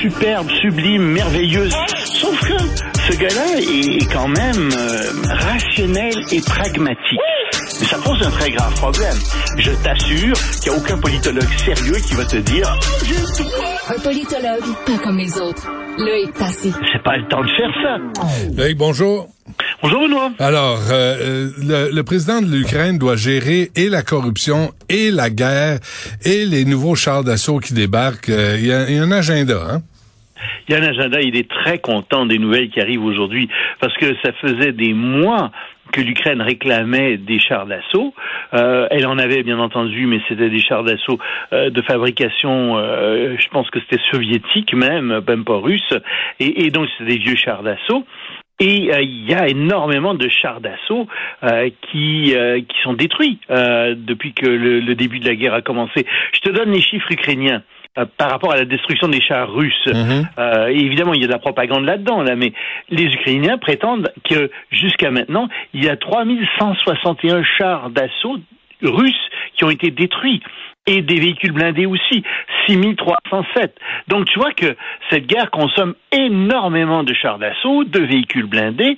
superbe, sublime, merveilleuse. Sauf que ce gars-là est quand même euh, rationnel et pragmatique. Mais ça pose un très grave problème. Je t'assure qu'il n'y a aucun politologue sérieux qui va te dire Un politologue, pas comme les autres. Loïc Tassi. c'est pas le temps de faire ça. Loïc, bonjour. Bonjour Benoît. Alors, euh, le, le président de l'Ukraine doit gérer et la corruption et la guerre et les nouveaux chars d'assaut qui débarquent. Euh, Il y, a, il y a un agenda, hein? Il y a un agenda, il est très content des nouvelles qui arrivent aujourd'hui parce que ça faisait des mois que l'Ukraine réclamait des chars d'assaut. Euh, elle en avait bien entendu, mais c'était des chars d'assaut euh, de fabrication, euh, je pense que c'était soviétique même, même pas russe, et, et donc c'était des vieux chars d'assaut. Et euh, il y a énormément de chars d'assaut euh, qui euh, qui sont détruits euh, depuis que le, le début de la guerre a commencé. Je te donne les chiffres ukrainiens euh, par rapport à la destruction des chars russes. Mhm. Euh, évidemment, il y a de la propagande là-dedans, là, mais les Ukrainiens prétendent que jusqu'à maintenant, il y a 3161 chars d'assaut russes qui ont été détruits et des véhicules blindés aussi, 6307. Donc tu vois que cette guerre consomme énormément de chars d'assaut, de véhicules blindés,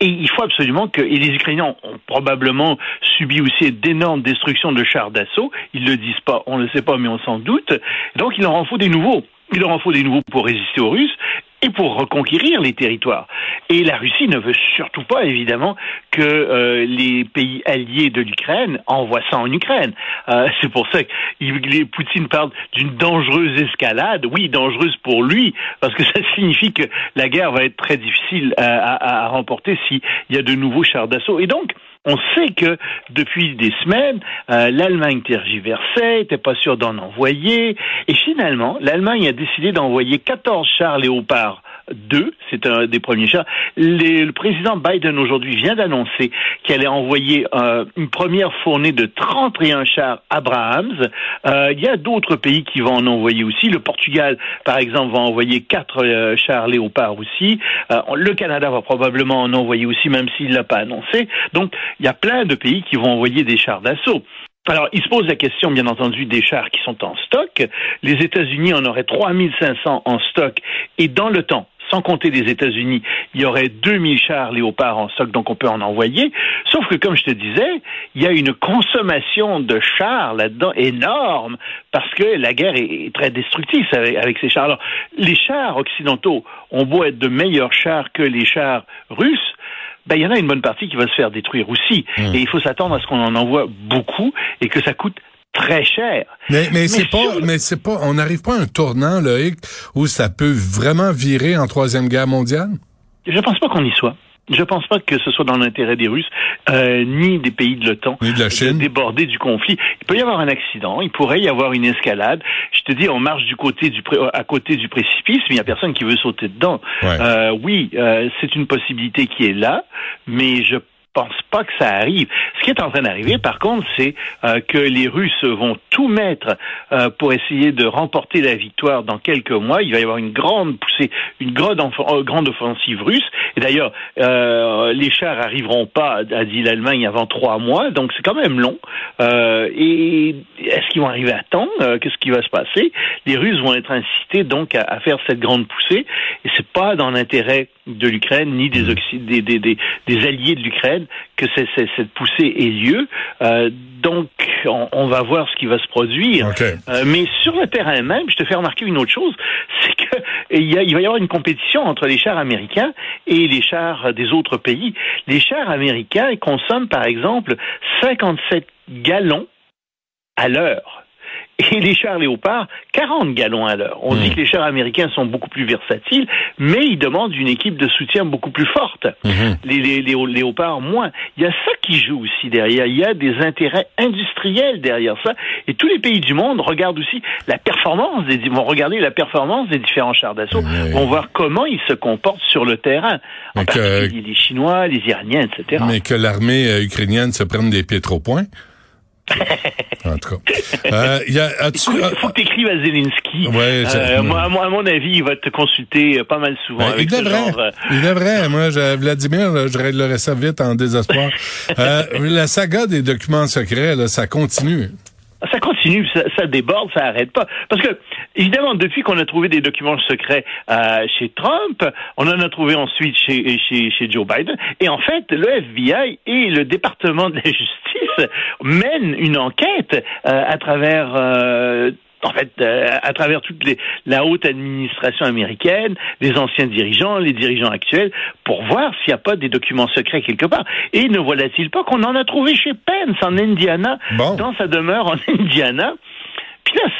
et il faut absolument que, et les Ukrainiens ont probablement subi aussi d'énormes destructions de chars d'assaut, ils le disent pas, on ne le sait pas, mais on s'en doute, donc il leur en faut des nouveaux. Il leur en faut des nouveaux pour résister aux Russes et pour reconquérir les territoires. Et la Russie ne veut surtout pas, évidemment, que euh, les pays alliés de l'Ukraine envoient ça en Ukraine. Euh, c'est pour ça que Poutine parle d'une dangereuse escalade. Oui, dangereuse pour lui, parce que ça signifie que la guerre va être très difficile à, à- à remporter s'il y a de nouveaux chars d'assaut. Et donc, on sait que depuis des semaines, euh, l'Allemagne tergiversait, était pas sûre d'en envoyer, et finalement, l'Allemagne a décidé d'envoyer 14 chars Léopard 2, c'est un des premiers chars. Le président Biden aujourd'hui vient d'annoncer qu'elle allait envoyer euh, une première fournée de 31 chars Abrahams. Euh, il y a d'autres pays qui vont en envoyer aussi. Le Portugal, par exemple, va envoyer quatre euh, chars Léopard aussi. Euh, le Canada va probablement en envoyer aussi, même s'il l'a pas annoncé. Donc, il y a plein de pays qui vont envoyer des chars d'assaut. Alors, il se pose la question, bien entendu, des chars qui sont en stock. Les États-Unis en auraient 3500 en stock et dans le temps, sans compter les États-Unis, il y aurait 2000 chars Léopard en stock, donc on peut en envoyer. Sauf que, comme je te disais, il y a une consommation de chars là-dedans énorme parce que la guerre est très destructrice avec, avec ces chars. Alors, les chars occidentaux ont beau être de meilleurs chars que les chars russes, ben, il y en a une bonne partie qui va se faire détruire aussi. Hmm. Et il faut s'attendre à ce qu'on en envoie beaucoup et que ça coûte très cher. Mais, mais c'est pas, mais c'est pas, on n'arrive pas à un tournant, Loïc, où ça peut vraiment virer en troisième guerre mondiale? Je pense pas qu'on y soit. Je pense pas que ce soit dans l'intérêt des Russes, euh, ni des pays de l'OTAN, Ni de la Chine. déborder du conflit. Il peut y avoir un accident, il pourrait y avoir une escalade. Je te dis, on marche du côté du pré- à côté du précipice, mais il y a personne qui veut sauter dedans. Ouais. Euh, oui, euh, c'est une possibilité qui est là, mais je pense pas que ça arrive. Ce qui est en train d'arriver, par contre, c'est euh, que les Russes vont tout mettre euh, pour essayer de remporter la victoire dans quelques mois. Il va y avoir une grande poussée, une grande, euh, grande offensive russe. Et d'ailleurs, euh, les chars arriveront pas, a dit l'Allemagne, avant trois mois, donc c'est quand même long. Euh, et est-ce qu'ils vont arriver à temps? Euh, Qu'est-ce qui va se passer? Les Russes vont être incités donc à, à faire cette grande poussée, et c'est pas dans l'intérêt de l'Ukraine ni des, des, des, des alliés de l'Ukraine que cette poussée ait lieu. Euh, donc, on, on va voir ce qui va se produire. Euh, mais sur le terrain même, je te fais remarquer une autre chose, c'est que il, y a- il va y avoir une compétition entre les chars américains et les chars des autres pays. Les chars américains consomment, par exemple, 57 gallons à l'heure. Et les chars léopards, 40 gallons à l'heure. On dit que les chars américains sont beaucoup plus versatiles, mais ils demandent une équipe de soutien beaucoup plus forte. Mhm. Les, les, les léopards, moins. Il y a ça qui joue aussi derrière. Il y a des intérêts industriels derrière ça. Et tous les pays du monde regardent aussi la performance des, vont regarder la performance des différents chars d'assaut, Mais- vont voir comment ils se comportent sur le terrain. En particulier les Chinois, les Iraniens, etc. Mais que l'armée euh, ukrainienne se prenne des pieds trop point. en tout cas. Euh, y a, Écoute, euh, il faut que tu écrives à Zelensky. Ouais, Euh, moi, à mon- à mon avis, il va te consulter euh, pas mal souvent. ben, avec il devrait. genre, euh, Il devrait. Moi, je, Vladimir, je réglerais ça vite en désespoir. Euh, la saga des documents secrets, là, ça continue. Ça continue, ça, ça déborde, ça arrête pas. Parce que Évidemment, depuis qu'on a trouvé des documents secrets euh, chez Trump, on en a trouvé ensuite chez, chez, chez Joe Biden. Et en fait, le FBI et le département de la justice mènent une enquête euh, à travers euh, en fait, euh, à travers toute les, la haute administration américaine, les anciens dirigeants, les dirigeants actuels, pour voir s'il n'y a pas des documents secrets quelque part. Et ne voilà-t-il pas qu'on en a trouvé chez Pence en Indiana, dans sa demeure en Indiana? Puis là,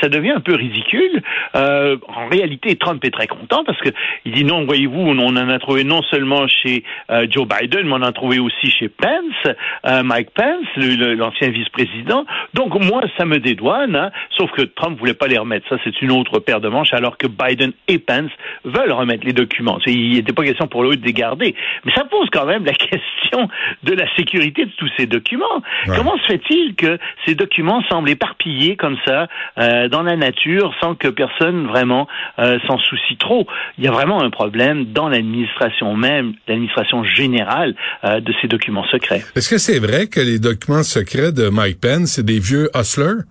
ça devient un peu ridicule. Euh, en réalité, Trump est très content parce que il dit non, voyez-vous, on en a trouvé non seulement chez euh, Joe Biden, mais on en a trouvé aussi chez Pence, euh, Mike Pence, l'ancien vice-président. Donc moi, ça me dédouane. Hein, sauf que Trump voulait pas les remettre. Ça, c'est une autre paire de manches, alors que Biden et Pence veulent remettre les documents. Il n'était pas question pour eux de les garder. Mais ça pose quand même la question de la sécurité de tous ces documents. Comment se fait-il que ces documents semblent éparpillés comme ça euh, dans la nature sans que personne vraiment euh, s'en soucie trop. Il y a vraiment un problème dans l'administration même, l'administration générale euh, de ces documents secrets. Est-ce que c'est vrai que les documents secrets de Mike Pence, c'est des vieux hustlers?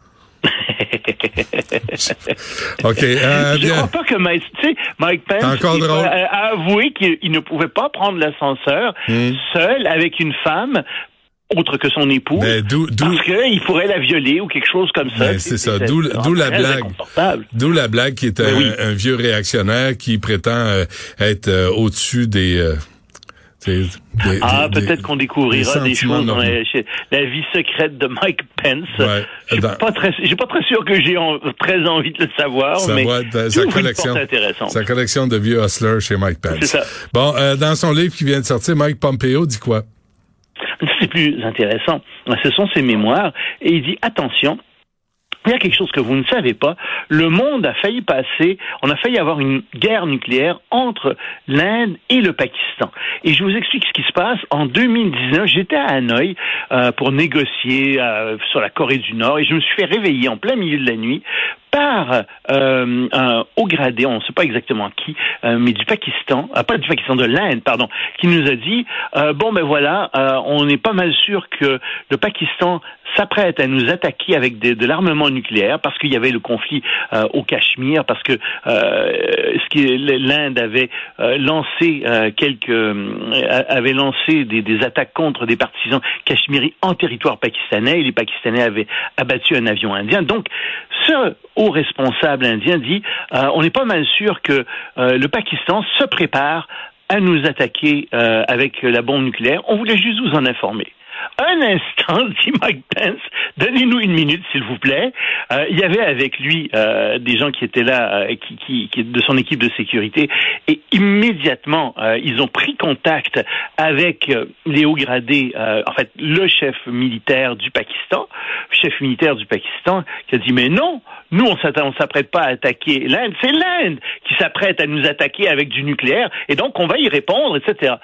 OK. Euh, je crois pas que Mike, Mike Pence a, avoué qu'il ne pouvait pas prendre l'ascenseur hmm. seul avec une femme autre que son époux, ben, parce qu'il pourrait la violer ou quelque chose comme ça. Ben, c'est ça, d'où la blague. D'où la blague qui est ben un, vieux réactionnaire qui prétend euh, être euh, au-dessus des... Euh, ah, peut-être qu'on découvrira des, choses dans la, vie secrète de Mike Pence. Ouais, je suis pas très, j'ai pas très sûr que j'ai très envie de le savoir, mais sa collection, sa collection de vieux hustlers chez Mike Pence. Ça. Bon, dans son livre qui vient de sortir, Mike Pompeo dit quoi? C'est plus intéressant. Ce sont ses mémoires. Et il dit, attention, il y a quelque chose que vous ne savez pas. Le monde a failli passer, on a failli avoir une guerre nucléaire entre l'Inde et le Pakistan. Et je vous explique ce qui se passe. En 2019, j'étais à Hanoï euh, pour négocier euh, sur la Corée du Nord et je me suis fait réveiller en plein milieu de la nuit par euh, un haut gradé, on ne sait pas exactement qui, euh, mais du Pakistan, euh, pas du Pakistan, de l'Inde, pardon, qui nous a dit bon ben voilà, on est pas mal sûr que le Pakistan s'apprête à nous attaquer avec de l'armement nucléaire parce qu'il y avait le conflit au Cachemire, parce que l'Inde avait lancé quelques avait lancé des, des, attaques contre des partisans cachemiris en territoire pakistanais et les Pakistanais avaient abattu un avion indien. Donc ce responsable indien dit euh, on est pas mal sûr que euh, le Pakistan se prépare à nous attaquer euh, avec la bombe nucléaire. On voulait juste vous en informer. Un instant, dit Mike Pence, donnez-nous une minute, s'il vous plaît. Euh, il y avait avec lui euh, des gens qui étaient là, euh, qui, qui, de son équipe de sécurité, et immédiatement, ils ont pris contact avec les hauts gradés, en fait, le chef militaire du Pakistan, chef militaire du Pakistan, qui a dit, mais non, nous, on ne s'apprête pas à attaquer l'Inde, c'est l'Inde qui s'apprête à nous attaquer avec du nucléaire, et donc on va y répondre, etc.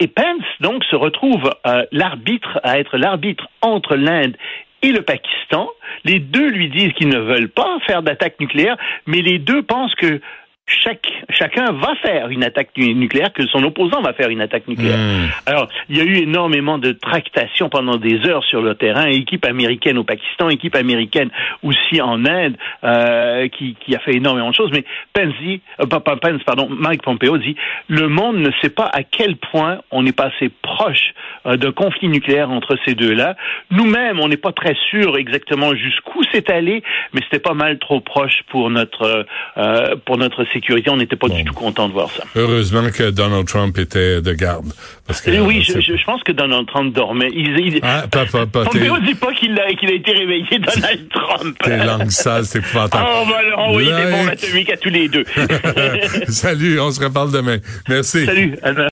Et Pence, donc, se retrouve euh, l'arbitre, à être l'arbitre entre l'Inde et le Pakistan. Les deux lui disent qu'ils ne veulent pas faire d'attaque nucléaire, mais les deux pensent que chaque, chacun va faire une attaque nucléaire, que son opposant va faire une attaque nucléaire. Hmm. Alors, il y a eu énormément de tractations pendant des heures sur le terrain, équipe américaine au Pakistan, équipe américaine aussi en Inde, euh, qui, qui, a fait énormément de choses. Mais Pence dit, euh, Pence, pardon, Mike Pompeo dit, le monde ne sait pas à quel point on est passé proche euh, d'un conflit nucléaire entre ces deux-là. Nous-mêmes, on n'est pas très sûr exactement jusqu'où c'est allé, mais c'était pas mal trop proche pour notre euh, pour notre sécurité on n'était pas du tout content de voir ça. Heureusement que Donald Trump était de garde. Parce que, oui, je, je, pense que Donald Trump dormait. Il, il, ah, papa, papa, Pompeo dit pas qu'il a, été réveillé, Donald Trump. T'es langue sale, c'est épouvantable. Oh, ben alors, oui, des bombes atomiques à tous les deux. Salut, on se reparle demain. Merci. Salut.